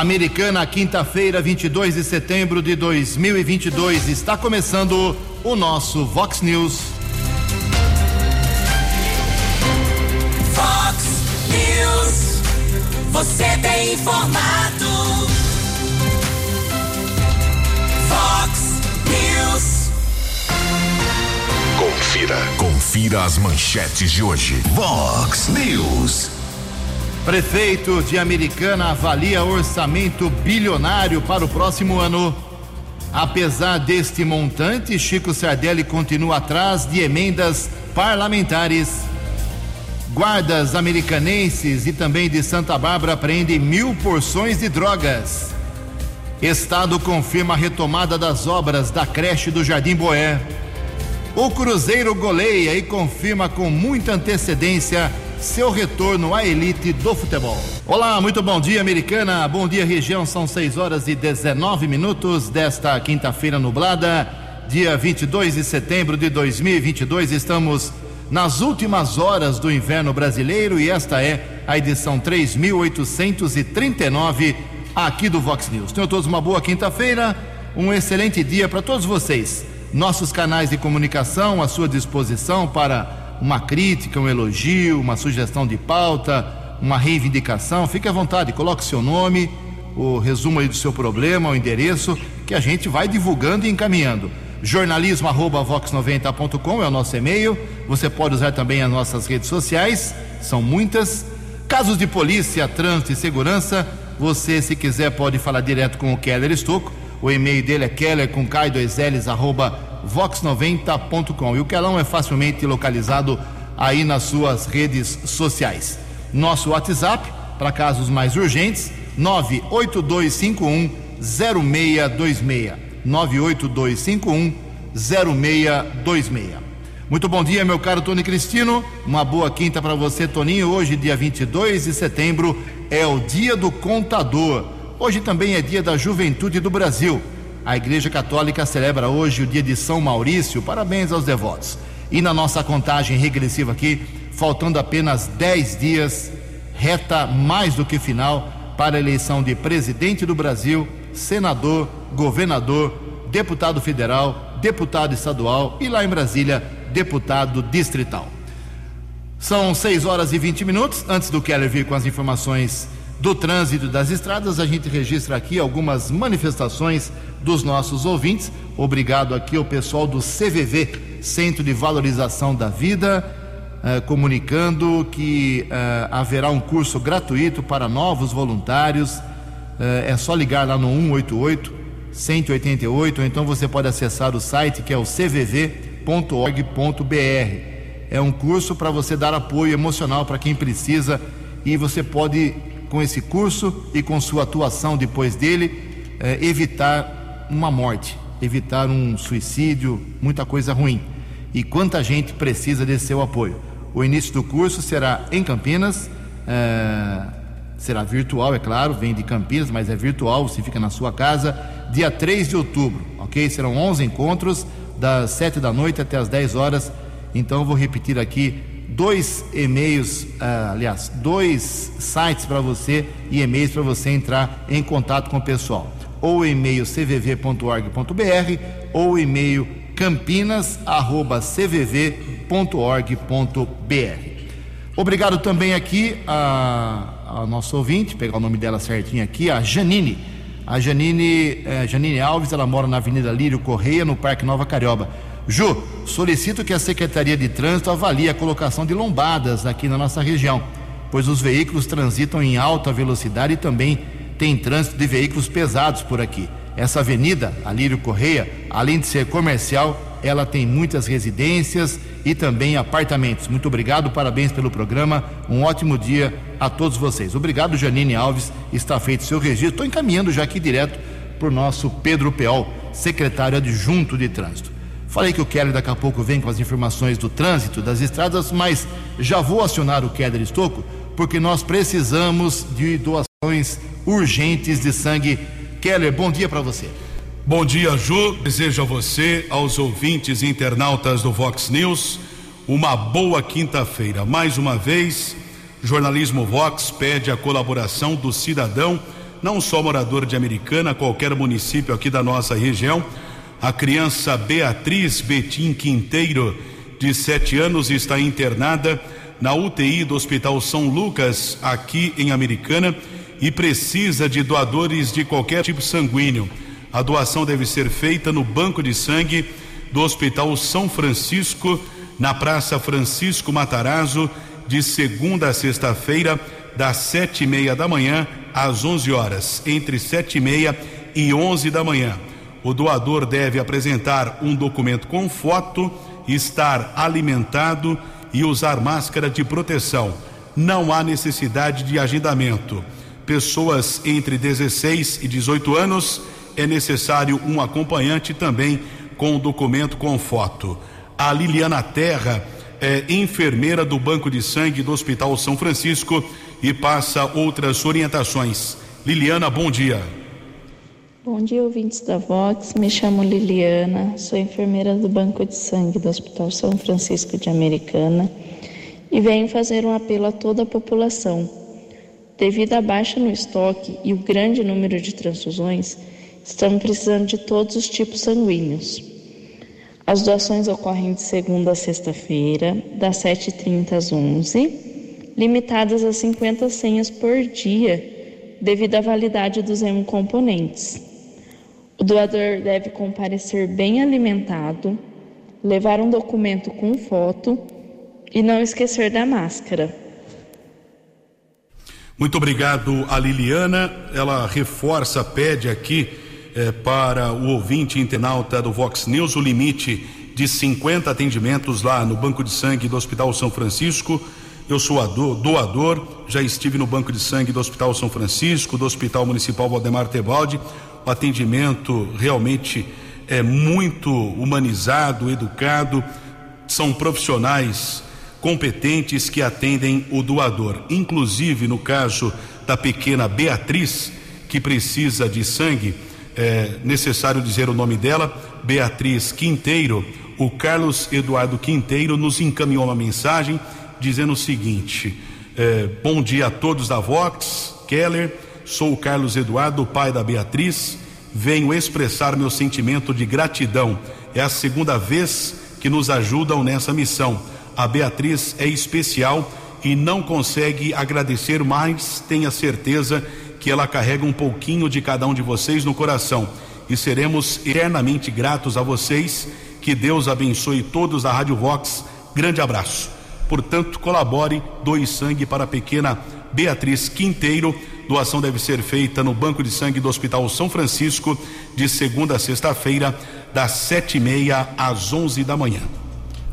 Americana, quinta-feira, 22 de setembro de 2022. Está começando o nosso Vox News. Vox News. Você tem informado. Vox News. Confira. Confira as manchetes de hoje. Vox News. Prefeito de Americana avalia orçamento bilionário para o próximo ano. Apesar deste montante, Chico Sardelli continua atrás de emendas parlamentares. Guardas americanenses e também de Santa Bárbara prendem mil porções de drogas. Estado confirma a retomada das obras da creche do Jardim Boé. O Cruzeiro goleia e confirma com muita antecedência seu retorno à elite do futebol. Olá, muito bom dia, americana. Bom dia, região. São 6 horas e 19 minutos desta quinta-feira nublada, dia 22 de setembro de 2022. Estamos nas últimas horas do inverno brasileiro e esta é a edição 3839 aqui do Vox News. Tenham todos uma boa quinta-feira, um excelente dia para todos vocês. Nossos canais de comunicação à sua disposição para uma crítica, um elogio, uma sugestão de pauta, uma reivindicação. Fique à vontade, coloque seu nome, o resumo aí do seu problema, o endereço, que a gente vai divulgando e encaminhando. Jornalismo@vox90.com é o nosso e-mail. Você pode usar também as nossas redes sociais, são muitas. Casos de polícia, trânsito e segurança, você, se quiser, pode falar direto com o Keller Estocco. O e-mail dele é keller com k2ls arroba vox90.com. E o Kelão é facilmente localizado aí nas suas redes sociais. Nosso WhatsApp, para casos mais urgentes, 98251 0626. 98251 0626. Muito bom dia, meu caro Tony Cristino. Uma boa quinta para você, Toninho. Hoje, dia 22 de setembro, é o Dia do Contador. Hoje também é Dia da Juventude do Brasil. A Igreja Católica celebra hoje o dia de São Maurício. Parabéns aos devotos. E na nossa contagem regressiva aqui, faltando apenas 10 dias, reta mais do que final para a eleição de presidente do Brasil, senador, governador, deputado federal, deputado estadual e lá em Brasília, deputado distrital. São 6 horas e 20 minutos. Antes do Keller vir com as informações do trânsito das estradas, a gente registra aqui algumas manifestações dos nossos ouvintes. Obrigado aqui ao pessoal do CVV, Centro de Valorização da Vida, eh, comunicando que eh, haverá um curso gratuito para novos voluntários. Eh, é só ligar lá no 188 188, ou então você pode acessar o site que é o cvv.org.br. É um curso para você dar apoio emocional para quem precisa e você pode, com esse curso e com sua atuação depois dele, eh, evitar uma morte, evitar um suicídio, muita coisa ruim. E quanta gente precisa desse seu apoio. O início do curso será em Campinas, eh, será virtual, é claro, vem de Campinas, mas é virtual, você fica na sua casa, dia 3 de outubro, ok? Serão 11 encontros, das 7 da noite até as 10 horas. Então, eu vou repetir aqui dois e-mails, ah, aliás, dois sites para você e e-mails para você entrar em contato com o pessoal. Ou e-mail cvv.org.br ou e-mail campinas@cvv.org.br. Obrigado também aqui a nosso ouvinte, pegar o nome dela certinho aqui, a Janine. A Janine, eh, Janine Alves, ela mora na Avenida Lírio Correia, no Parque Nova Carioba. Ju, solicito que a Secretaria de Trânsito avalie a colocação de lombadas aqui na nossa região, pois os veículos transitam em alta velocidade e também tem trânsito de veículos pesados por aqui. Essa avenida, a Lírio Correia, além de ser comercial, ela tem muitas residências e também apartamentos. Muito obrigado, parabéns pelo programa. Um ótimo dia a todos vocês. Obrigado, Janine Alves. Está feito seu registro. Estou encaminhando já aqui direto para o nosso Pedro Peol, secretário adjunto de trânsito. Falei que o Keller daqui a pouco vem com as informações do trânsito, das estradas, mas já vou acionar o Keller Estocco, porque nós precisamos de doações urgentes de sangue. Keller, bom dia para você. Bom dia, Ju. Desejo a você, aos ouvintes e internautas do Vox News, uma boa quinta-feira. Mais uma vez, Jornalismo Vox pede a colaboração do cidadão não só morador de Americana, qualquer município aqui da nossa região. A criança Beatriz Betim Quinteiro, de 7 anos, está internada na UTI do Hospital São Lucas, aqui em Americana, e precisa de doadores de qualquer tipo sanguíneo. A doação deve ser feita no banco de sangue do Hospital São Francisco, na Praça Francisco Matarazzo, de segunda a sexta-feira, das sete e meia da manhã às onze horas, entre sete e meia e onze da manhã. O doador deve apresentar um documento com foto, estar alimentado e usar máscara de proteção. Não há necessidade de agendamento. Pessoas entre 16 e 18 anos é necessário um acompanhante também com documento com foto. A Liliana Terra é enfermeira do Banco de Sangue do Hospital São Francisco e passa outras orientações. Liliana, bom dia. Bom dia, ouvintes da Vox. Me chamo Liliana, sou enfermeira do Banco de Sangue do Hospital São Francisco de Americana e venho fazer um apelo a toda a população. Devido à baixa no estoque e o grande número de transfusões, estamos precisando de todos os tipos sanguíneos. As doações ocorrem de segunda a sexta-feira, das 7h30 às 11 limitadas a 50 senhas por dia, devido à validade dos hemocomponentes. O doador deve comparecer bem alimentado, levar um documento com foto e não esquecer da máscara. Muito obrigado a Liliana. Ela reforça, pede aqui eh, para o ouvinte internauta do Vox News o limite de 50 atendimentos lá no Banco de Sangue do Hospital São Francisco. Eu sou doador, já estive no Banco de Sangue do Hospital São Francisco, do Hospital Municipal Valdemar Tebaldi. O atendimento realmente é muito humanizado, educado. São profissionais competentes que atendem o doador. Inclusive, no caso da pequena Beatriz, que precisa de sangue, é necessário dizer o nome dela, Beatriz Quinteiro. O Carlos Eduardo Quinteiro nos encaminhou uma mensagem dizendo o seguinte: é, Bom dia a todos da Vox, Keller. Sou o Carlos Eduardo, pai da Beatriz. Venho expressar meu sentimento de gratidão. É a segunda vez que nos ajudam nessa missão. A Beatriz é especial e não consegue agradecer, mas tenha certeza que ela carrega um pouquinho de cada um de vocês no coração. E seremos eternamente gratos a vocês. Que Deus abençoe todos da Rádio Vox. Grande abraço. Portanto, colabore, doe sangue para a pequena Beatriz Quinteiro. Doação deve ser feita no Banco de Sangue do Hospital São Francisco, de segunda a sexta-feira, das sete e meia às onze da manhã.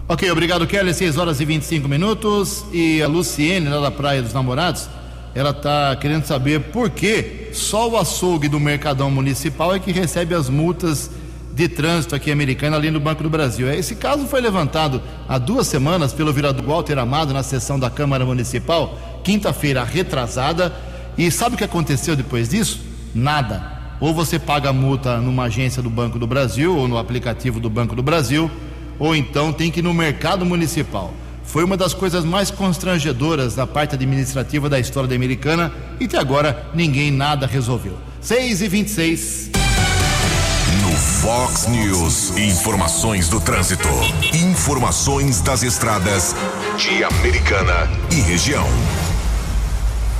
Ok, obrigado, Kelly. 6 horas e 25 minutos. E a Luciene, lá da Praia dos Namorados, ela está querendo saber por que só o açougue do Mercadão Municipal é que recebe as multas de trânsito aqui americana ali no Banco do Brasil. Esse caso foi levantado há duas semanas pelo vereador Walter Amado na sessão da Câmara Municipal, quinta-feira retrasada. E sabe o que aconteceu depois disso? Nada. Ou você paga a multa numa agência do Banco do Brasil ou no aplicativo do Banco do Brasil, ou então tem que ir no mercado municipal. Foi uma das coisas mais constrangedoras da parte administrativa da história da americana e até agora ninguém nada resolveu. 6 e 26 No Fox News, informações do trânsito. Informações das estradas de Americana e região.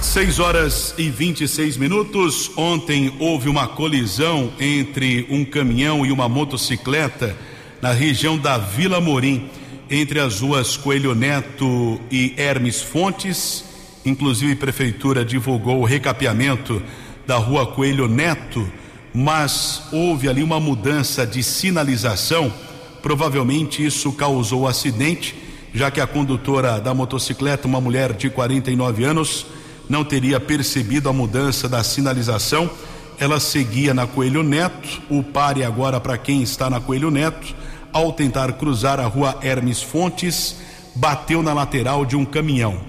6 horas e 26 minutos. Ontem houve uma colisão entre um caminhão e uma motocicleta na região da Vila Morim, entre as ruas Coelho Neto e Hermes Fontes. Inclusive, a prefeitura divulgou o recapeamento da rua Coelho Neto, mas houve ali uma mudança de sinalização. Provavelmente isso causou acidente, já que a condutora da motocicleta, uma mulher de 49 anos, não teria percebido a mudança da sinalização. Ela seguia na Coelho Neto, o pare agora para quem está na Coelho Neto ao tentar cruzar a rua Hermes Fontes, bateu na lateral de um caminhão.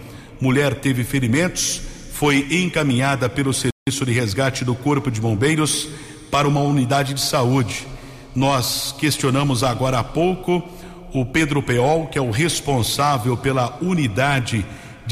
Mulher teve ferimentos, foi encaminhada pelo Serviço de Resgate do Corpo de Bombeiros para uma unidade de saúde. Nós questionamos agora há pouco o Pedro Peol, que é o responsável pela unidade de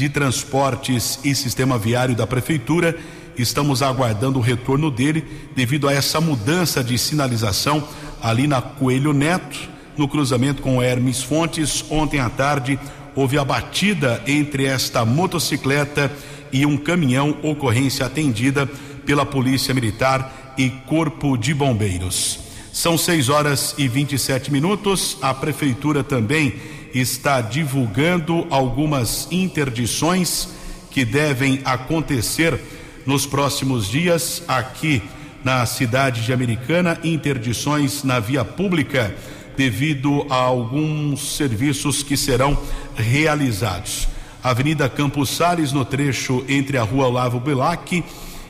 transportes e sistema viário da prefeitura, Estamos aguardando o retorno dele devido a essa mudança de sinalização ali na Coelho Neto, no cruzamento com Hermes Fontes. Ontem à tarde houve a batida entre esta motocicleta e um caminhão, ocorrência atendida pela Polícia Militar e Corpo de Bombeiros. São 6 horas e 27 minutos. A Prefeitura também está divulgando algumas interdições que devem acontecer nos próximos dias aqui na cidade de Americana, interdições na via pública devido a alguns serviços que serão realizados. Avenida Campos Sales, no trecho entre a rua Olavo Bilac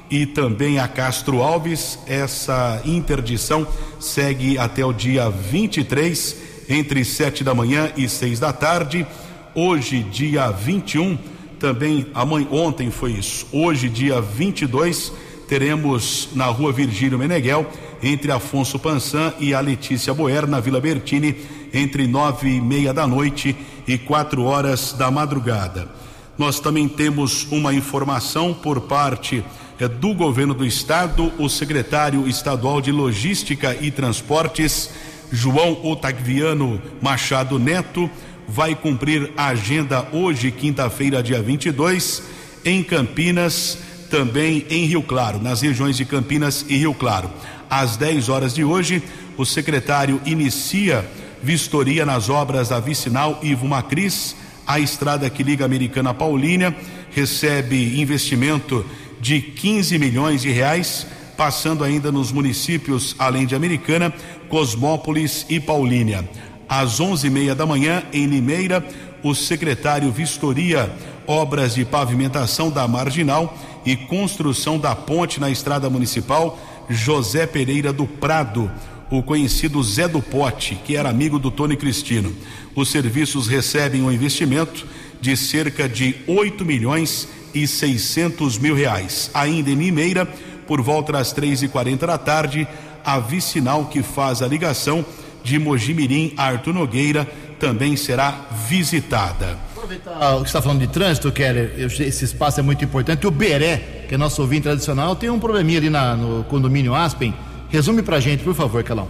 e também a Castro Alves. Essa interdição segue até o dia 23, entre sete da manhã e seis da tarde. Hoje, dia 21, também amanhã, ontem foi isso. Hoje, dia 22, teremos na rua Virgílio Meneghel, entre Afonso Pansan e a Letícia Boer, na Vila Bertini, entre nove e meia da noite e quatro horas da madrugada. Nós também temos uma informação por parte é, do governo do estado, o secretário estadual de Logística e Transportes, João Otaviano Machado Neto, vai cumprir a agenda hoje, quinta-feira, dia 22, em Campinas, também em Rio Claro, nas regiões de Campinas e Rio Claro. Às 10 horas de hoje, o secretário inicia vistoria nas obras da Vicinal Ivo Macris, a estrada que liga a Americana Paulínia, recebe investimento de 15 milhões de reais, passando ainda nos municípios, além de Americana, Cosmópolis e Paulínia. Às onze e meia da manhã, em Limeira, o secretário vistoria obras de pavimentação da Marginal e construção da ponte na estrada municipal José Pereira do Prado, o conhecido Zé do Pote, que era amigo do Tony Cristino. Os serviços recebem um investimento de cerca de 8 milhões e 600 mil reais. Ainda em Limeira, por volta das três e quarenta da tarde, a vicinal que faz a ligação de Mojimirim a Arthur Nogueira também será visitada. Aproveitar o que está falando de trânsito, Keller, esse espaço é muito importante. O Beré, que é nosso ouvinte tradicional, tem um probleminha ali na, no condomínio Aspen. Resume pra gente, por favor, Calão.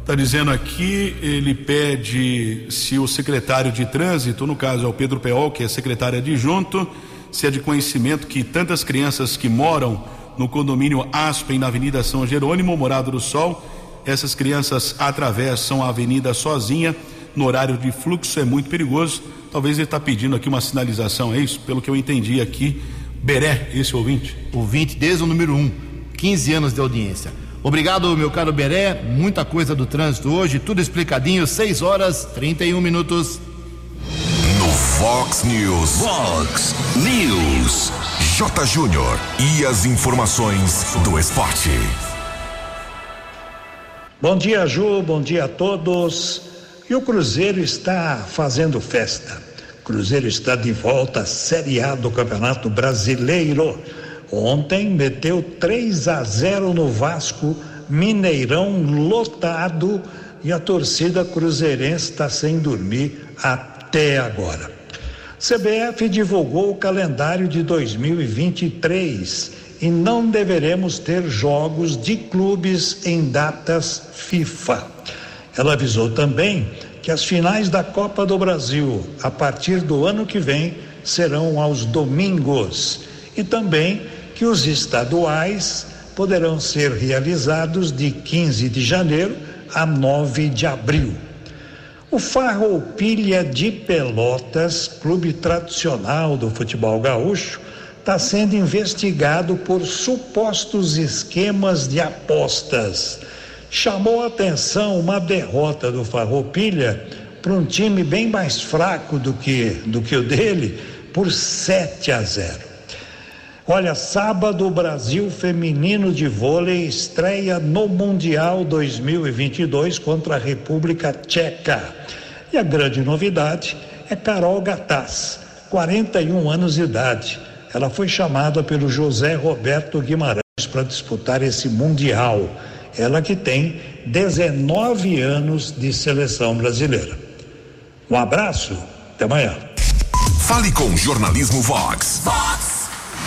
Está dizendo aqui, ele pede se o secretário de trânsito, no caso é o Pedro Peol, que é secretário adjunto, se é de conhecimento que tantas crianças que moram no condomínio Aspen, na Avenida São Jerônimo, Morado do Sol, essas crianças atravessam a avenida sozinha, no horário de fluxo é muito perigoso. Talvez ele está pedindo aqui uma sinalização, é isso? Pelo que eu entendi aqui, Beré, esse ouvinte. Ouvinte desde o número 1, um, 15 anos de audiência. Obrigado, meu caro Beré. Muita coisa do trânsito hoje, tudo explicadinho, 6 horas 31 minutos. No Fox News. Fox News. Júnior. E as informações do esporte. Bom dia, Ju. Bom dia a todos. E o Cruzeiro está fazendo festa. Cruzeiro está de volta à Série A do Campeonato Brasileiro. Ontem meteu 3 a 0 no Vasco, Mineirão lotado e a torcida cruzeirense está sem dormir até agora. CBF divulgou o calendário de 2023 e não deveremos ter jogos de clubes em datas FIFA. Ela avisou também que as finais da Copa do Brasil, a partir do ano que vem, serão aos domingos e também que os estaduais poderão ser realizados de 15 de janeiro a 9 de abril. O Farroupilha de Pelotas, clube tradicional do futebol gaúcho, está sendo investigado por supostos esquemas de apostas. Chamou atenção uma derrota do Farroupilha para um time bem mais fraco do que, do que o dele, por 7 a 0. Olha, sábado o Brasil feminino de vôlei estreia no Mundial 2022 contra a República Tcheca. E a grande novidade é Carol Gataz, 41 anos de idade ela foi chamada pelo José Roberto Guimarães para disputar esse Mundial. Ela que tem 19 anos de seleção brasileira. Um abraço, até amanhã. Fale com o Jornalismo Vox. Vox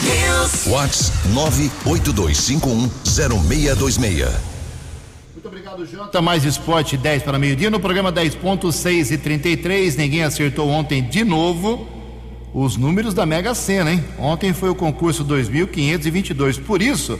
News. Whats 982510626. Muito obrigado, Jota. Mais esporte 10 para meio-dia. No programa 10 pontos, 6 e 33. Ninguém acertou ontem de novo os números da Mega Sena, hein? Ontem foi o concurso 2522. Por isso,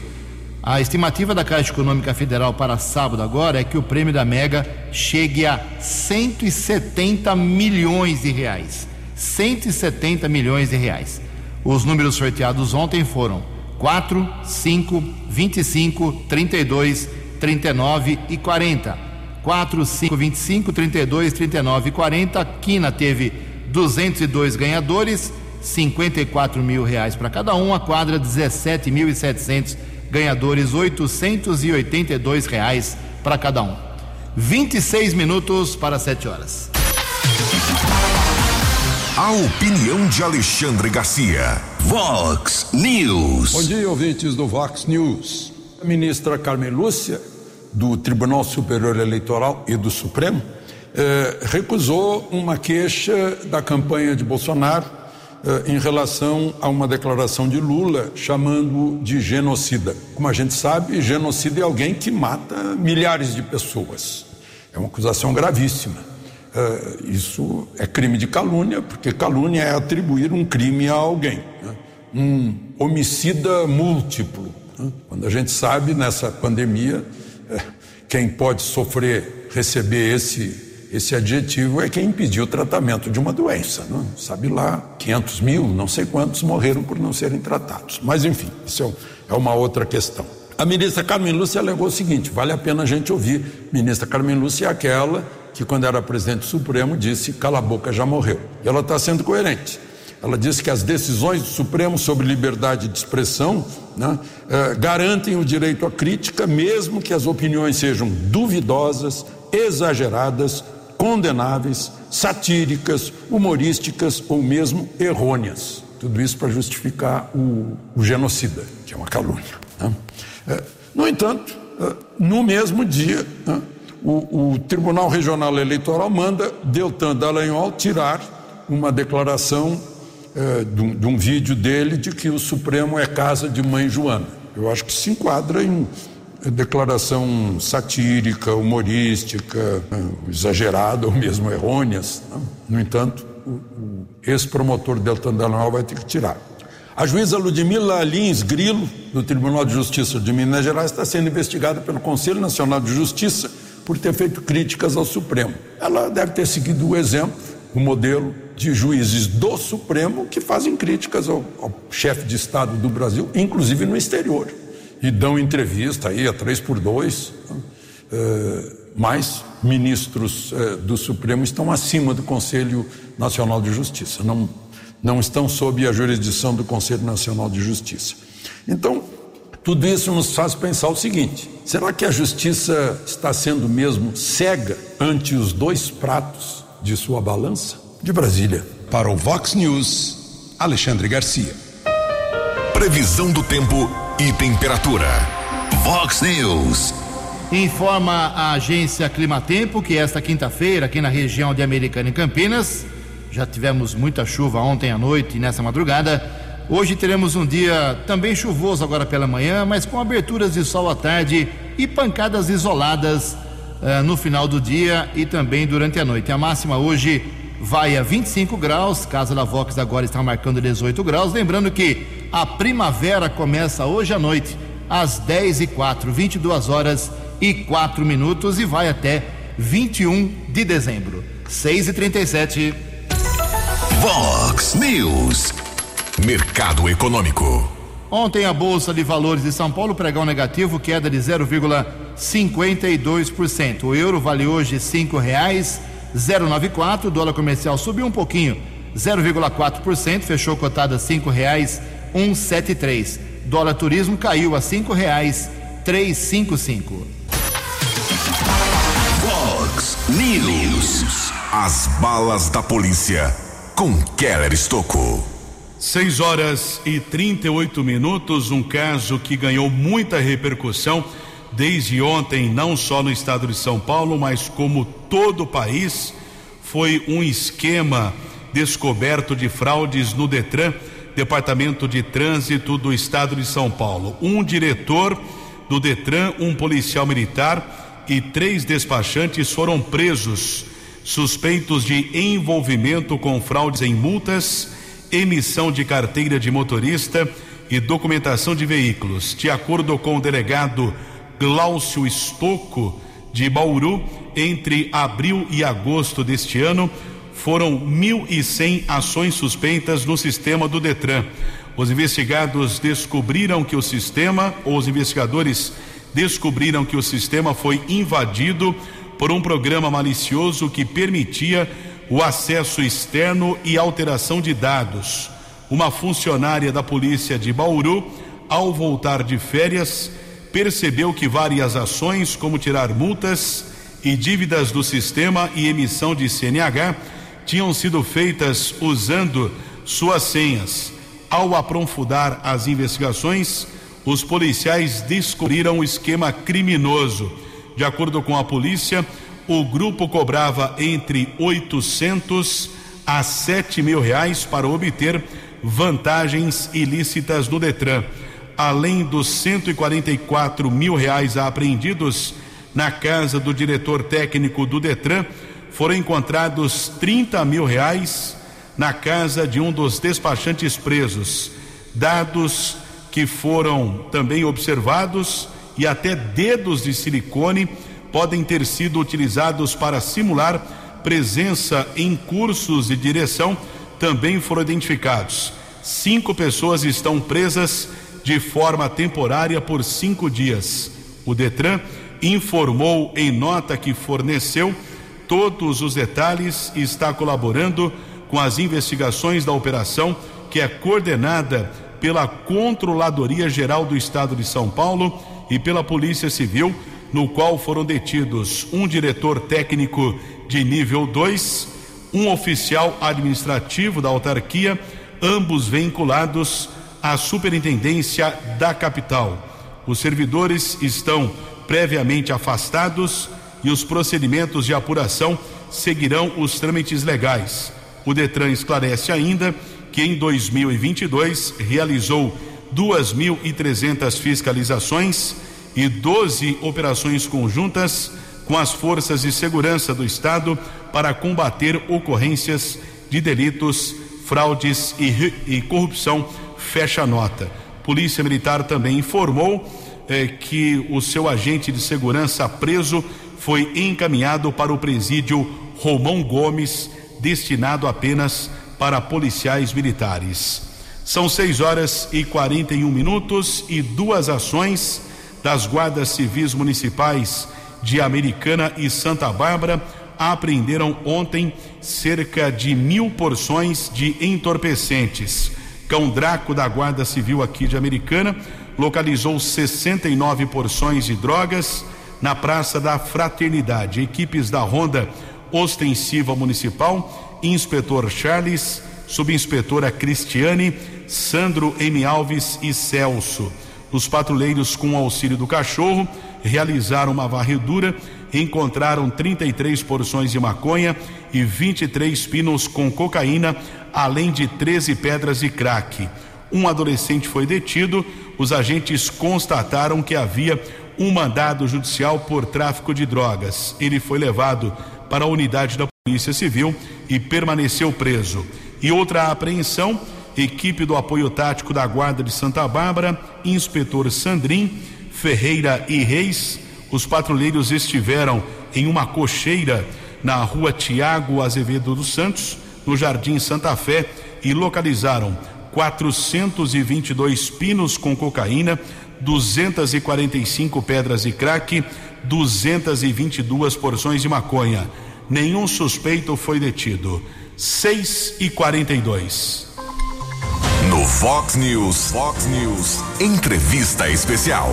a estimativa da Caixa Econômica Federal para sábado agora é que o prêmio da Mega chegue a 170 milhões de reais. 170 milhões de reais. Os números sorteados ontem foram 4, 5, 25, 32, 39 e 40. 4, 5, 25, 32, 39 e 40. A Quina teve 202 ganhadores, 54 mil reais para cada um. A quadra 17.700 ganhadores, 882 reais para cada um. 26 minutos para 7 horas. A opinião de Alexandre Garcia. Vox News. Bom dia, ouvintes do Vox News. A ministra Carmen Lúcia, do Tribunal Superior Eleitoral e do Supremo, eh, recusou uma queixa da campanha de Bolsonaro eh, em relação a uma declaração de Lula chamando de genocida. Como a gente sabe, genocida é alguém que mata milhares de pessoas. É uma acusação gravíssima. Uh, isso é crime de calúnia, porque calúnia é atribuir um crime a alguém. Né? Um homicida múltiplo. Né? Quando a gente sabe nessa pandemia, eh, quem pode sofrer, receber esse, esse adjetivo é quem impediu o tratamento de uma doença. Né? Sabe lá, 500 mil, não sei quantos morreram por não serem tratados. Mas, enfim, isso é, é uma outra questão. A ministra Carmen Lúcia alegou o seguinte: vale a pena a gente ouvir. Ministra Carmen Lúcia é aquela que, quando era presidente do Supremo, disse: cala a boca, já morreu. E ela está sendo coerente. Ela disse que as decisões do Supremo sobre liberdade de expressão né, eh, garantem o direito à crítica, mesmo que as opiniões sejam duvidosas, exageradas, condenáveis, satíricas, humorísticas ou mesmo errôneas. Tudo isso para justificar o, o, genocida, que é uma calúnia. Né? Eh, no entanto, eh, no mesmo dia, né, o, o Tribunal Regional Eleitoral manda Deltan Dallagnol tirar uma declaração eh, de, um, de um vídeo dele de que o Supremo é casa de mãe Joana. Eu acho que se enquadra em declaração satírica, humorística, eh, exagerada ou mesmo errôneas. Né? No entanto, o, o ex-promotor Deltan Dallagnol vai ter que tirar. A juíza Ludmila Lins Grilo, do Tribunal de Justiça de Minas Gerais, está sendo investigada pelo Conselho Nacional de Justiça por ter feito críticas ao Supremo. Ela deve ter seguido o exemplo, o modelo de juízes do Supremo que fazem críticas ao, ao chefe de Estado do Brasil, inclusive no exterior, e dão entrevista aí a três por dois. Uh, mas ministros uh, do Supremo estão acima do Conselho Nacional de Justiça, não, não estão sob a jurisdição do Conselho Nacional de Justiça. Então, tudo isso nos faz pensar o seguinte: será que a justiça está sendo mesmo cega ante os dois pratos de sua balança? De Brasília. Para o Vox News, Alexandre Garcia. Previsão do tempo e temperatura. Vox News. Informa a agência Climatempo que esta quinta-feira, aqui na região de Americana e Campinas, já tivemos muita chuva ontem à noite e nessa madrugada Hoje teremos um dia também chuvoso agora pela manhã, mas com aberturas de sol à tarde e pancadas isoladas uh, no final do dia e também durante a noite. A máxima hoje vai a 25 graus, casa da Vox agora está marcando 18 graus. Lembrando que a primavera começa hoje à noite, às 10 e 4, 22 horas e 4 minutos e vai até 21 de dezembro. 6 e 37. Vox News. Mercado Econômico. Ontem a Bolsa de Valores de São Paulo pregão negativo, queda de 0,52%. O euro vale hoje cinco reais 094, o dólar comercial subiu um pouquinho, 0,4%, fechou cotada cinco reais 173. Dólar turismo caiu a cinco reais 355. Fox News. As balas da polícia com Keller Estocou. 6 horas e 38 minutos, um caso que ganhou muita repercussão desde ontem, não só no estado de São Paulo, mas como todo o país. Foi um esquema descoberto de fraudes no Detran Departamento de Trânsito do Estado de São Paulo. Um diretor do Detran, um policial militar e três despachantes foram presos, suspeitos de envolvimento com fraudes em multas, emissão de carteira de motorista e documentação de veículos. De acordo com o delegado Glaucio Estocco, de Bauru, entre abril e agosto deste ano, foram 1.100 ações suspeitas no sistema do Detran. Os investigados descobriram que o sistema, ou os investigadores descobriram que o sistema foi invadido por um programa malicioso que permitia o acesso externo e alteração de dados. Uma funcionária da polícia de Bauru, ao voltar de férias, percebeu que várias ações, como tirar multas e dívidas do sistema e emissão de CNH, tinham sido feitas usando suas senhas. Ao aprofundar as investigações, os policiais descobriram o esquema criminoso. De acordo com a polícia, o grupo cobrava entre 800 a 7 mil reais para obter vantagens ilícitas no Detran. Além dos 144 mil reais apreendidos na casa do diretor técnico do Detran, foram encontrados 30 mil reais na casa de um dos despachantes presos. Dados que foram também observados e até dedos de silicone podem ter sido utilizados para simular presença em cursos de direção também foram identificados. Cinco pessoas estão presas de forma temporária por cinco dias. O Detran informou em nota que forneceu todos os detalhes e está colaborando com as investigações da operação que é coordenada pela Controladoria Geral do Estado de São Paulo e pela Polícia Civil, no qual foram detidos um diretor técnico de nível 2, um oficial administrativo da autarquia, ambos vinculados à Superintendência da capital. Os servidores estão previamente afastados e os procedimentos de apuração seguirão os trâmites legais. O Detran esclarece ainda que em 2022 realizou 2.300 fiscalizações e 12 operações conjuntas com as forças de segurança do Estado para combater ocorrências de delitos, fraudes e, e corrupção. Fecha a nota. Polícia Militar também informou eh, que o seu agente de segurança preso foi encaminhado para o presídio Romão Gomes, destinado apenas para policiais militares. São 6 horas e 41 minutos e duas ações das guardas civis municipais de Americana e Santa Bárbara apreenderam ontem cerca de mil porções de entorpecentes. Cão Draco da Guarda Civil aqui de Americana localizou 69 porções de drogas na Praça da Fraternidade. Equipes da Ronda Ostensiva Municipal, Inspetor Charles, Subinspetora Cristiane, Sandro M. Alves e Celso. Os patrulheiros, com auxílio do cachorro, realizaram uma varredura e encontraram 33 porções de maconha e 23 pinos com cocaína, além de 13 pedras de crack. Um adolescente foi detido. Os agentes constataram que havia um mandado judicial por tráfico de drogas. Ele foi levado para a unidade da Polícia Civil e permaneceu preso. E outra apreensão, equipe do apoio tático da Guarda de Santa Bárbara, inspetor Sandrin, Ferreira e Reis. Os patrulheiros estiveram em uma cocheira na rua Tiago Azevedo dos Santos, no Jardim Santa Fé, e localizaram 422 pinos com cocaína, 245 pedras de crack, 222 porções de maconha. Nenhum suspeito foi detido. 6 e 42. Fox News, Fox News, entrevista especial.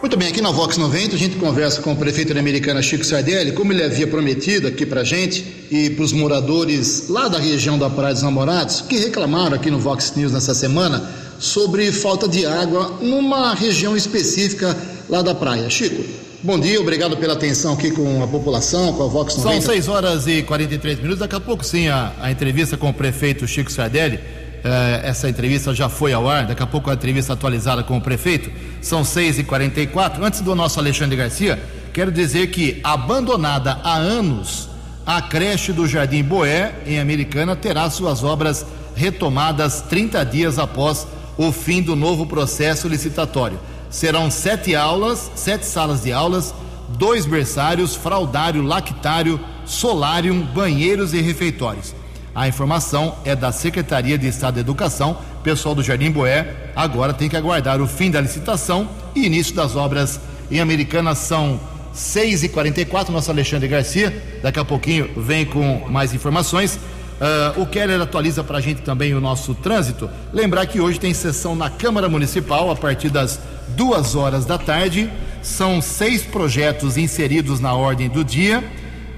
Muito bem, aqui na Vox 90 a gente conversa com o prefeito da Americana Chico Sardelli, como ele havia prometido aqui pra gente e para os moradores lá da região da Praia dos Namorados, que reclamaram aqui no Vox News nessa semana sobre falta de água numa região específica lá da praia. Chico, bom dia, obrigado pela atenção aqui com a população, com a Vox 90. São 6 horas e 43 minutos, daqui a pouco sim a, a entrevista com o prefeito Chico Sardelli. Eh, essa entrevista já foi ao ar, daqui a pouco a entrevista atualizada com o prefeito. São 6h44. Antes do nosso Alexandre Garcia, quero dizer que, abandonada há anos, a creche do Jardim Boé, em Americana, terá suas obras retomadas 30 dias após o fim do novo processo licitatório. Serão sete aulas, sete salas de aulas, dois berçários, fraldário, lactário, solário, banheiros e refeitórios. A informação é da Secretaria de Estado da Educação. Pessoal do Jardim Boé agora tem que aguardar o fim da licitação e início das obras em Americana são 6h44. Nosso Alexandre Garcia, daqui a pouquinho, vem com mais informações. Uh, o Keller atualiza para a gente também o nosso trânsito. Lembrar que hoje tem sessão na Câmara Municipal a partir das duas horas da tarde. São seis projetos inseridos na ordem do dia.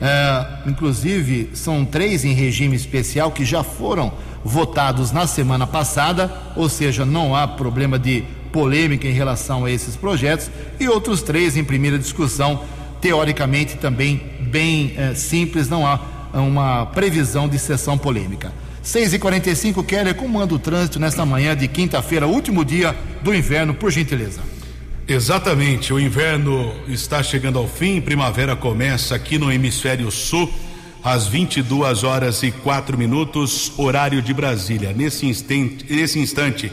Uh, inclusive, são três em regime especial que já foram votados na semana passada, ou seja, não há problema de polêmica em relação a esses projetos, e outros três em primeira discussão, teoricamente também bem uh, simples, não há uma previsão de sessão polêmica. 6h45, Keller, como o trânsito nesta manhã de quinta-feira, último dia do inverno, por gentileza? Exatamente, o inverno está chegando ao fim, primavera começa aqui no hemisfério sul, às 22 horas e 4 minutos, horário de Brasília. Nesse instante, nesse instante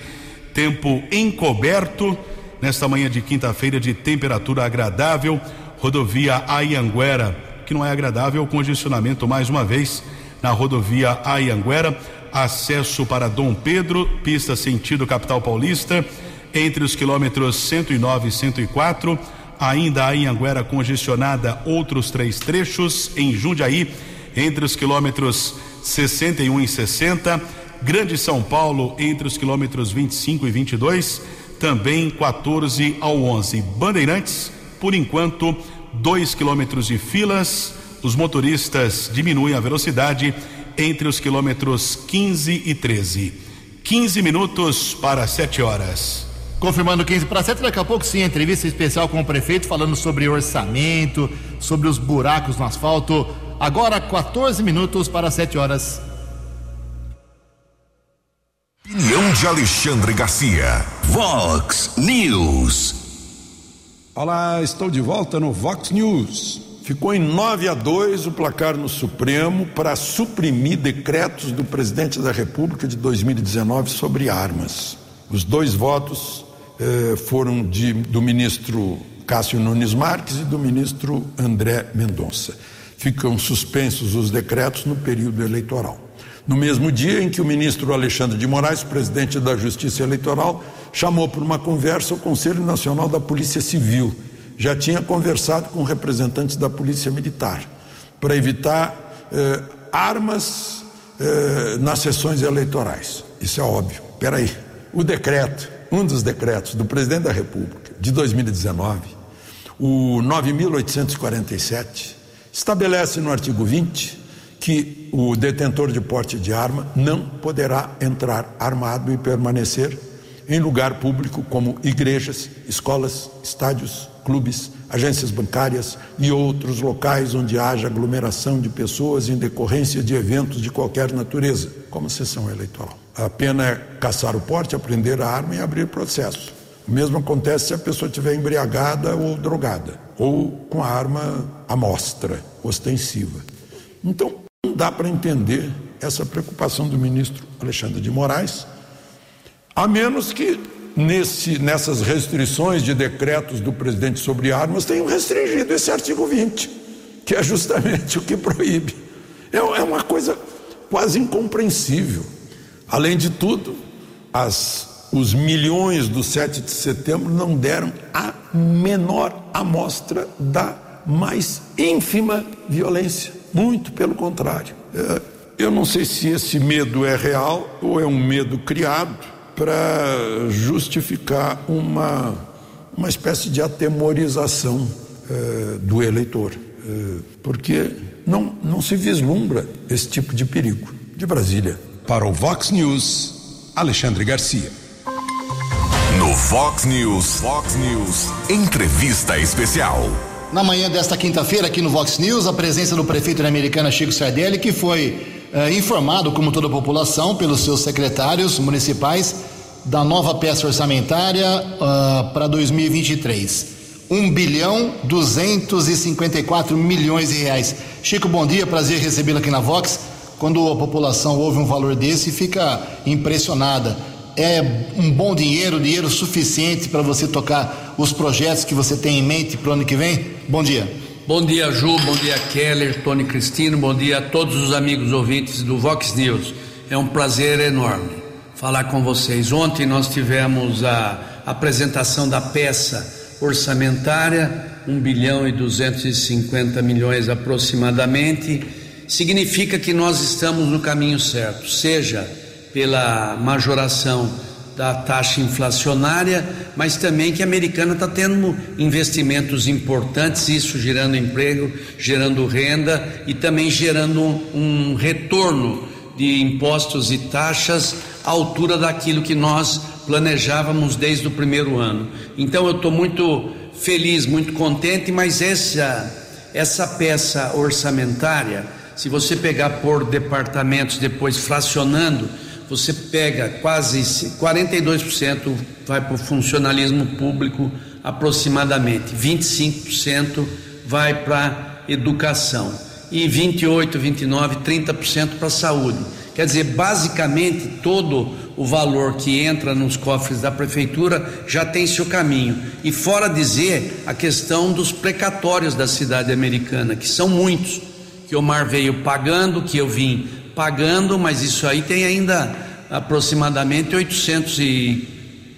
tempo encoberto, nesta manhã de quinta-feira, de temperatura agradável, rodovia Ayanguera, que não é agradável, congestionamento mais uma vez na rodovia Ayanguera, acesso para Dom Pedro, pista sentido capital paulista entre os quilômetros 109 e 104. Ainda a Anhanguera congestionada, outros três trechos. Em Jundiaí, entre os quilômetros 61 e 60. Grande São Paulo, entre os quilômetros 25 e 22. Também 14 ao 11. Bandeirantes, por enquanto, dois quilômetros de filas. Os motoristas diminuem a velocidade entre os quilômetros 15 e 13. 15 minutos para 7 horas. Confirmando 15 para 7, daqui a pouco sim, entrevista especial com o prefeito falando sobre orçamento, sobre os buracos no asfalto. Agora 14 minutos para 7 horas. Opinião de Alexandre Garcia. Vox News. Olá, estou de volta no Vox News. Ficou em 9 a 2 o placar no Supremo para suprimir decretos do presidente da República de 2019 sobre armas. Os dois votos eh, foram de, do ministro Cássio Nunes Marques e do ministro André Mendonça. Ficam suspensos os decretos no período eleitoral. No mesmo dia em que o ministro Alexandre de Moraes, presidente da Justiça Eleitoral, chamou por uma conversa o Conselho Nacional da Polícia Civil. Já tinha conversado com representantes da Polícia Militar para evitar eh, armas eh, nas sessões eleitorais. Isso é óbvio. Peraí, o decreto, um dos decretos do presidente da República de 2019, o 9.847, estabelece no artigo 20 que o detentor de porte de arma não poderá entrar armado e permanecer em lugar público como igrejas, escolas, estádios, clubes, agências bancárias e outros locais onde haja aglomeração de pessoas em decorrência de eventos de qualquer natureza, como sessão eleitoral. A pena é caçar o porte, apreender a arma e abrir processo. O mesmo acontece se a pessoa estiver embriagada ou drogada, ou com a arma à mostra, ostensiva. Então, não dá para entender essa preocupação do ministro Alexandre de Moraes, a menos que nesse, nessas restrições de decretos do presidente sobre armas tenham restringido esse artigo 20, que é justamente o que proíbe. É, é uma coisa quase incompreensível. Além de tudo, as, os milhões do 7 de setembro não deram a menor amostra da mais ínfima violência. Muito pelo contrário. É, eu não sei se esse medo é real ou é um medo criado para justificar uma, uma espécie de atemorização é, do eleitor, é, porque não, não se vislumbra esse tipo de perigo. De Brasília. Para o Vox News, Alexandre Garcia. No Vox News, Vox News, entrevista especial. Na manhã desta quinta-feira, aqui no Vox News, a presença do prefeito da Americana Chico Sardelli, que foi eh, informado, como toda a população, pelos seus secretários municipais, da nova peça orçamentária ah, para 2023. 1 bilhão 254 milhões de reais. Chico, bom dia, prazer recebê-lo aqui na Vox. Quando a população ouve um valor desse, fica impressionada. É um bom dinheiro, dinheiro suficiente para você tocar os projetos que você tem em mente para o ano que vem? Bom dia. Bom dia, Ju, bom dia, Keller, Tony Cristino, bom dia a todos os amigos ouvintes do Vox News. É um prazer enorme falar com vocês. Ontem nós tivemos a apresentação da peça orçamentária, 1 bilhão e 250 milhões aproximadamente. Significa que nós estamos no caminho certo, seja pela majoração da taxa inflacionária, mas também que a americana está tendo investimentos importantes, isso gerando emprego, gerando renda e também gerando um, retorno de impostos e taxas à altura daquilo que nós planejávamos desde o primeiro ano. Então eu estou muito feliz, muito contente, mas essa, essa peça orçamentária, se você pegar por departamentos, depois fracionando, você pega quase 42% vai para o funcionalismo público aproximadamente, 25% vai para educação e 28, 29, 30% para saúde. Quer dizer, basicamente todo o valor que entra nos cofres da prefeitura já tem seu caminho. E fora dizer a questão dos precatórios da cidade americana, que são muitos, que o Mar veio pagando, que eu vim pagando, mas isso aí tem ainda aproximadamente 800 e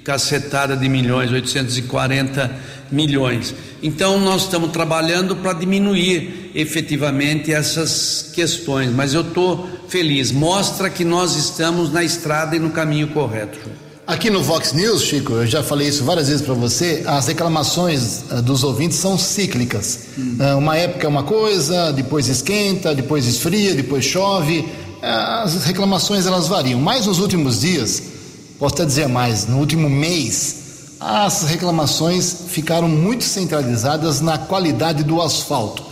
cacetada de milhões, 840 milhões. Então nós estamos trabalhando para diminuir efetivamente essas questões, mas eu estou feliz. Mostra que nós estamos na estrada e no caminho correto. Aqui no Vox News, Chico, eu já falei isso várias vezes para você, as reclamações uh, dos ouvintes são cíclicas. Hum. Uh, uma época é uma coisa, depois esquenta, depois esfria, depois chove. Uh, as reclamações elas variam. Mas nos últimos dias, posso até dizer mais, no último mês, as reclamações ficaram muito centralizadas na qualidade do asfalto,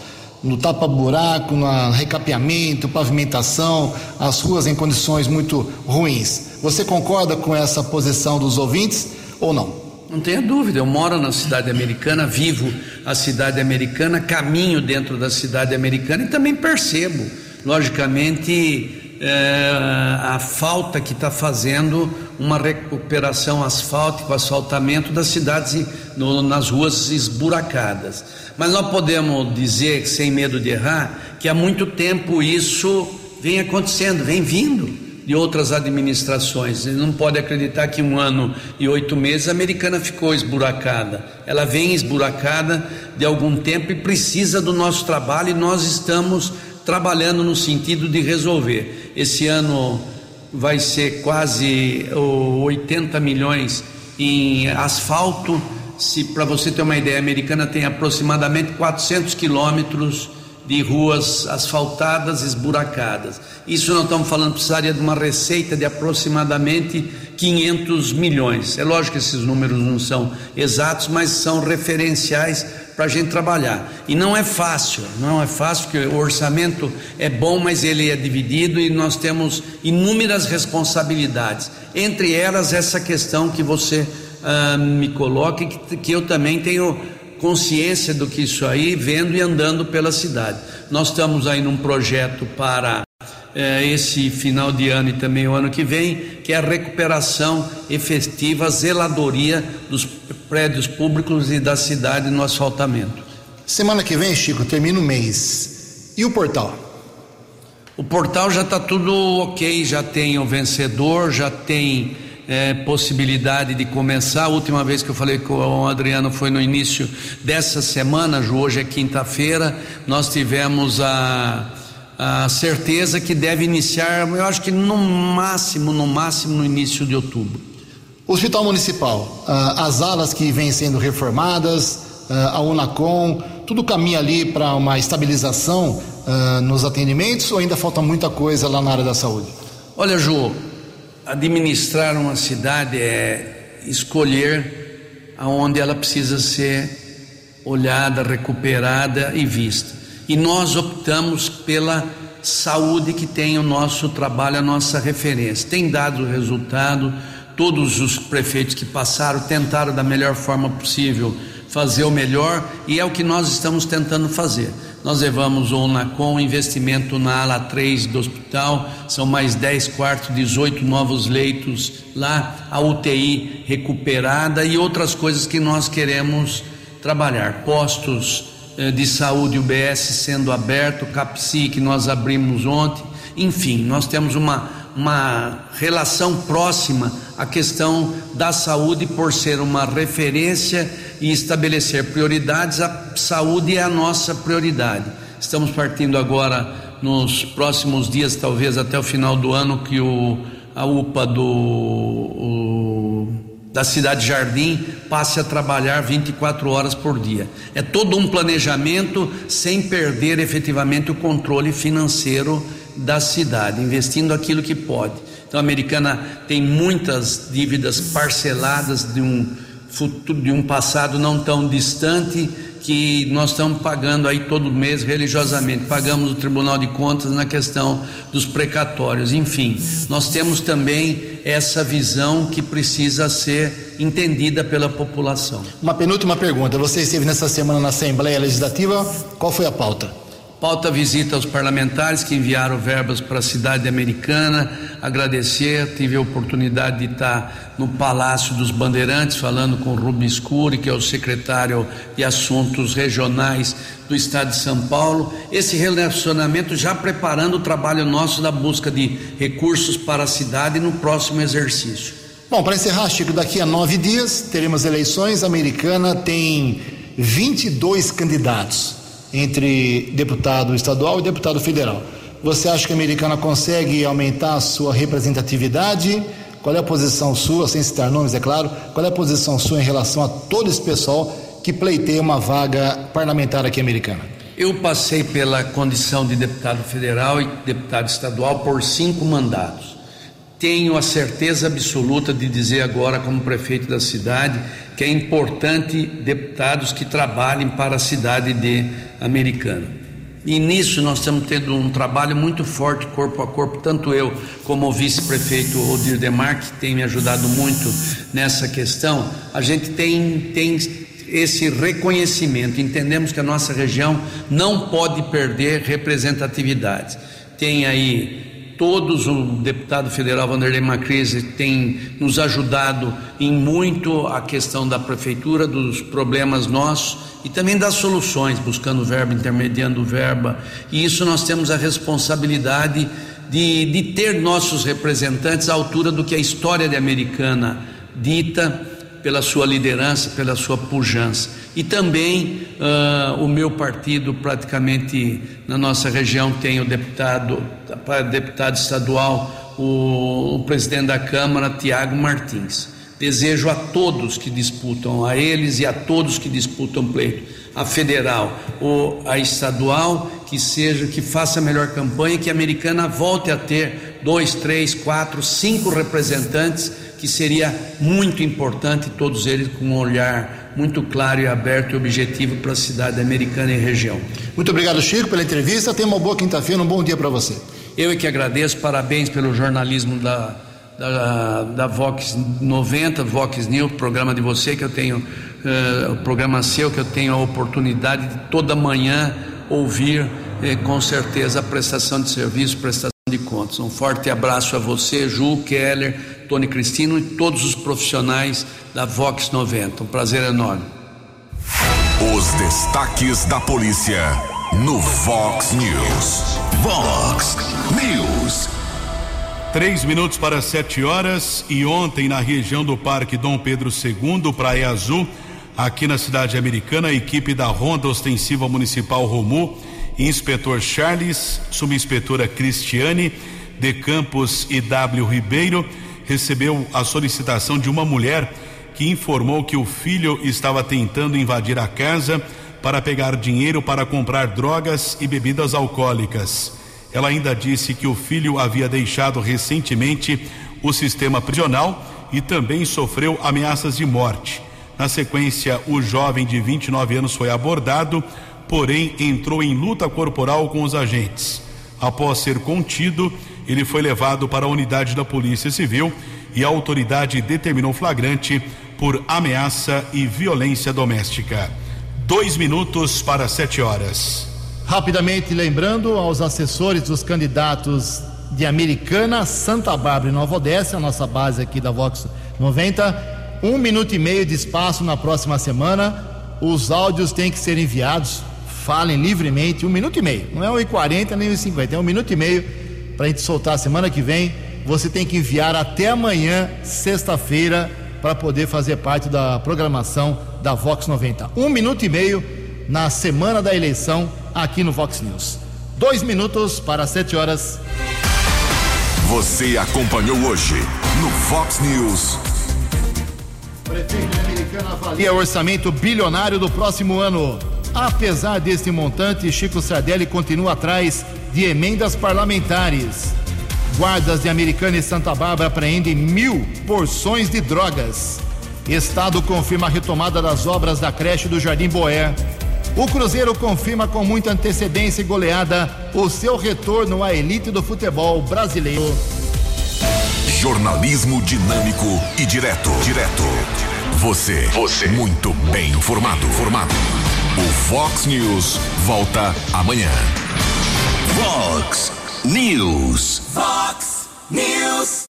no tapa-buraco, no recapeamento, pavimentação, as ruas em condições muito ruins. Você concorda com essa posição dos ouvintes ou não? Não tenha dúvida, eu moro na cidade americana, vivo a cidade americana, caminho dentro da cidade americana e também percebo, logicamente, é, a falta que está fazendo uma recuperação asfáltica, asfaltamento das cidades no, nas ruas esburacadas. Mas nós podemos dizer, sem medo de errar, que há muito tempo isso vem acontecendo, vem vindo de outras administrações. Você não pode acreditar que um ano e oito meses a americana ficou esburacada. Ela vem esburacada de algum tempo e precisa do nosso trabalho e nós estamos trabalhando no sentido de resolver. Esse ano vai ser quase 80 milhões em asfalto. Se para você ter uma ideia, a americana tem aproximadamente 400 quilômetros de ruas asfaltadas, esburacadas. Isso não estamos falando, precisaria de uma receita de aproximadamente 500 milhões. É lógico que esses números não são exatos, mas são referenciais para a gente trabalhar. E não é fácil, não é fácil, porque o orçamento é bom, mas ele é dividido e nós temos inúmeras responsabilidades. Entre elas, essa questão que você ah, me coloca, que, que eu também tenho consciência do que isso aí, vendo e andando pela cidade. Nós estamos aí num projeto para eh, esse final de ano e também o ano que vem, que é a recuperação efetiva, a zeladoria dos prédios públicos e da cidade no asfaltamento. Semana que vem, Chico, termina o mês. E o portal? O portal já está tudo ok, já tem o vencedor, já tem é, possibilidade de começar. A última vez que eu falei com o Adriano foi no início dessa semana, hoje é quinta-feira. Nós tivemos a, a certeza que deve iniciar, eu acho que no máximo, no máximo no início de outubro. Hospital Municipal, ah, as alas que vêm sendo reformadas, ah, a Unacom, tudo caminha ali para uma estabilização ah, nos atendimentos ou ainda falta muita coisa lá na área da saúde? Olha, Ju, administrar uma cidade é escolher aonde ela precisa ser olhada, recuperada e vista. E nós optamos pela saúde que tem o nosso trabalho, a nossa referência. Tem dado resultado, todos os prefeitos que passaram tentaram da melhor forma possível fazer o melhor e é o que nós estamos tentando fazer. Nós levamos o Unacom, investimento na ala 3 do hospital, são mais 10 quartos, 18 novos leitos lá, a UTI recuperada e outras coisas que nós queremos trabalhar. Postos eh, de saúde UBS sendo aberto, CAPSI que nós abrimos ontem, enfim, nós temos uma, uma relação próxima à questão da saúde por ser uma referência e estabelecer prioridades. A saúde é a nossa prioridade. Estamos partindo agora nos próximos dias, talvez até o final do ano, que o, a UPA do o, da cidade Jardim passe a trabalhar 24 horas por dia. É todo um planejamento sem perder efetivamente o controle financeiro da cidade, investindo aquilo que pode. Então a americana tem muitas dívidas parceladas de um de um passado não tão distante que nós estamos pagando aí todo mês religiosamente. Pagamos o Tribunal de Contas na questão dos precatórios. Enfim, nós temos também essa visão que precisa ser entendida pela população. Uma penúltima pergunta. Você esteve nessa semana na Assembleia Legislativa. Qual foi a pauta? Pauta visita aos parlamentares que enviaram verbas para a cidade americana, agradecer, tive a oportunidade de estar no Palácio dos Bandeirantes falando com Rubens Scuri, que é o secretário de Assuntos Regionais do Estado de São Paulo, esse relacionamento já preparando o trabalho nosso da busca de recursos para a cidade no próximo exercício. Bom, para encerrar, Chico, daqui a nove dias teremos eleições. A americana tem 22 candidatos entre deputado estadual e deputado federal. Você acha que a americana consegue aumentar a sua representatividade? Qual é a posição sua, sem citar nomes, é claro, qual é a posição sua em relação a todo esse pessoal que pleiteia uma vaga parlamentar aqui americana? Eu passei pela condição de deputado federal e deputado estadual por cinco mandatos. Tenho a certeza absoluta de dizer agora, como prefeito da cidade, que é importante deputados que trabalhem para a cidade de Americana. E nisso nós estamos tendo um trabalho muito forte, corpo a corpo, tanto eu como o vice-prefeito Odir Demar, que tem me ajudado muito nessa questão. A gente tem, tem esse reconhecimento, entendemos que a nossa região não pode perder representatividade. Tem aí todos, o deputado federal Vanderlei Macrise tem nos ajudado em muito a questão da prefeitura, dos problemas nossos e também das soluções, buscando verba, intermediando verba. E isso nós temos a responsabilidade de, de ter nossos representantes à altura do que a história de Americana dita pela sua liderança, pela sua pujança. E também uh, o meu partido, praticamente na nossa região, tem o deputado, deputado estadual, o, o presidente da Câmara, Tiago Martins. Desejo a todos que disputam, a eles e a todos que disputam pleito, a federal ou a estadual, que seja, que faça a melhor campanha, que a americana volte a ter dois, três, quatro, cinco representantes que seria muito importante, todos eles com um olhar muito claro e aberto e objetivo para a cidade americana e região. Muito obrigado, Chico, pela entrevista. Tenha uma boa quinta-feira, um bom dia para você. Eu é que agradeço, parabéns pelo jornalismo da, da, da Vox 90, Vox News, programa de você que eu tenho, uh, o programa seu que eu tenho a oportunidade de toda manhã ouvir uh, com certeza a prestação de serviço, prestação de contas. Um forte abraço a você, Ju, Keller, Tony Cristino e todos os profissionais da Vox 90. Um prazer enorme. Os destaques da polícia no Vox News. Vox News. Três minutos para sete horas e ontem na região do Parque Dom Pedro II, Praia Azul, aqui na cidade americana, a equipe da Ronda Ostensiva Municipal Romu, inspetor Charles, subinspetora Cristiane, de Campos e W Ribeiro, recebeu a solicitação de uma mulher que informou que o filho estava tentando invadir a casa para pegar dinheiro para comprar drogas e bebidas alcoólicas. Ela ainda disse que o filho havia deixado recentemente o sistema prisional e também sofreu ameaças de morte. Na sequência, o jovem de 29 anos foi abordado, porém entrou em luta corporal com os agentes. Após ser contido, ele foi levado para a unidade da Polícia Civil e a autoridade determinou flagrante por ameaça e violência doméstica. Dois minutos para sete horas. Rapidamente lembrando aos assessores dos candidatos de Americana, Santa Bárbara e Nova Odessa, a nossa base aqui da Vox 90, um minuto e meio de espaço na próxima semana. Os áudios têm que ser enviados, falem livremente, um minuto e meio, não é um e quarenta nem um e cinquenta, é um minuto e meio para a gente soltar semana que vem. Você tem que enviar até amanhã, sexta-feira, para poder fazer parte da programação da Vox 90. Um minuto e meio na semana da eleição aqui no Vox News. Dois minutos para sete horas. Você acompanhou hoje no Fox News. Prefeito americano avalia o orçamento bilionário do próximo ano. Apesar deste montante, Chico Sardelli continua atrás de emendas parlamentares. Guardas de Americana e Santa Bárbara apreendem mil porções de drogas. Estado confirma a retomada das obras da creche do Jardim Boé. O Cruzeiro confirma com muita antecedência e goleada o seu retorno à elite do futebol brasileiro. Jornalismo dinâmico e direto. Direto. Você. Você. Muito bem informado. Formado. O Fox News volta amanhã. Fox News. Fox News.